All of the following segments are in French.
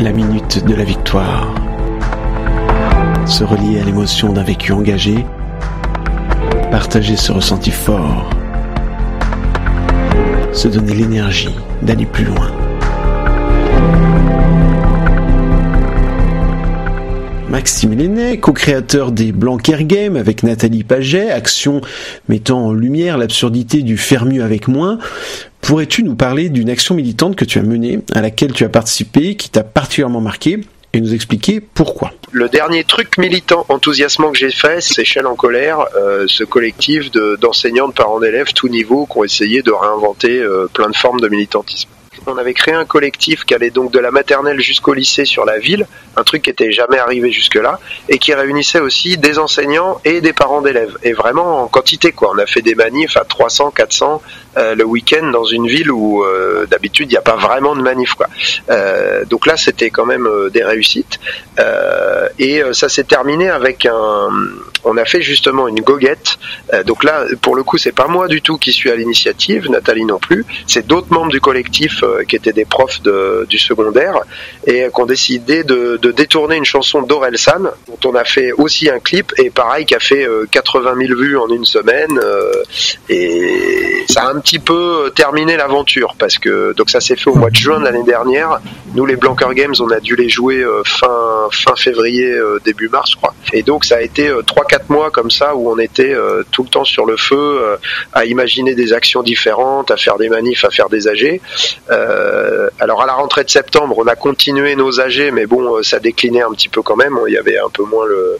la minute de la victoire. Se relier à l'émotion d'un vécu engagé, partager ce ressenti fort, se donner l'énergie d'aller plus loin. Maxime Lenné, co-créateur des Blanquer Games avec Nathalie Paget, action mettant en lumière l'absurdité du faire mieux avec moins. Pourrais-tu nous parler d'une action militante que tu as menée, à laquelle tu as participé, qui t'a particulièrement marqué, et nous expliquer pourquoi? Le dernier truc militant enthousiasmant que j'ai fait, c'est Shell en colère, euh, ce collectif d'enseignants, de, parents d'élèves, tout niveau, qui ont essayé de réinventer euh, plein de formes de militantisme on avait créé un collectif qui allait donc de la maternelle jusqu'au lycée sur la ville, un truc qui était jamais arrivé jusque-là, et qui réunissait aussi des enseignants et des parents d'élèves, et vraiment en quantité quoi. On a fait des manifs à 300, 400 euh, le week-end dans une ville où euh, d'habitude il n'y a pas vraiment de manifs quoi. Euh, donc là c'était quand même des réussites, et ça s'est terminé avec un, on a fait justement une goguette. donc là pour le coup c'est pas moi du tout qui suis à l'initiative, Nathalie non plus, c'est d'autres membres du collectif qui étaient des profs du secondaire et qui ont décidé de, détourner une chanson d'Orelsan dont on a fait aussi un clip et pareil qui a fait 80 euh, 000 vues en une semaine euh, et un petit peu terminé l'aventure parce que donc ça s'est fait au mois de juin de l'année dernière. Nous les Blanquer Games on a dû les jouer euh, fin fin février début mars je crois et donc ça a été 3-4 mois comme ça où on était tout le temps sur le feu à imaginer des actions différentes, à faire des manifs, à faire des AG. Euh, alors à la rentrée de septembre, on a continué nos AG, mais bon, euh, ça déclinait un petit peu quand même. Il y avait un peu moins le,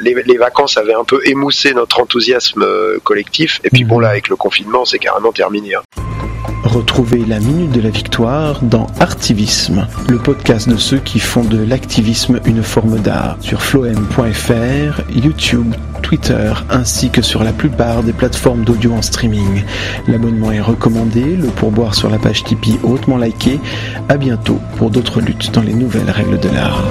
les, vacances avaient un peu émoussé notre enthousiasme euh, collectif. Et puis bon là, avec le confinement, c'est carrément terminé. Hein. Retrouvez la Minute de la Victoire dans Artivisme, le podcast de ceux qui font de l'activisme une forme d'art, sur floem.fr, YouTube, Twitter, ainsi que sur la plupart des plateformes d'audio en streaming. L'abonnement est recommandé, le pourboire sur la page Tipeee hautement liké. À bientôt pour d'autres luttes dans les nouvelles règles de l'art.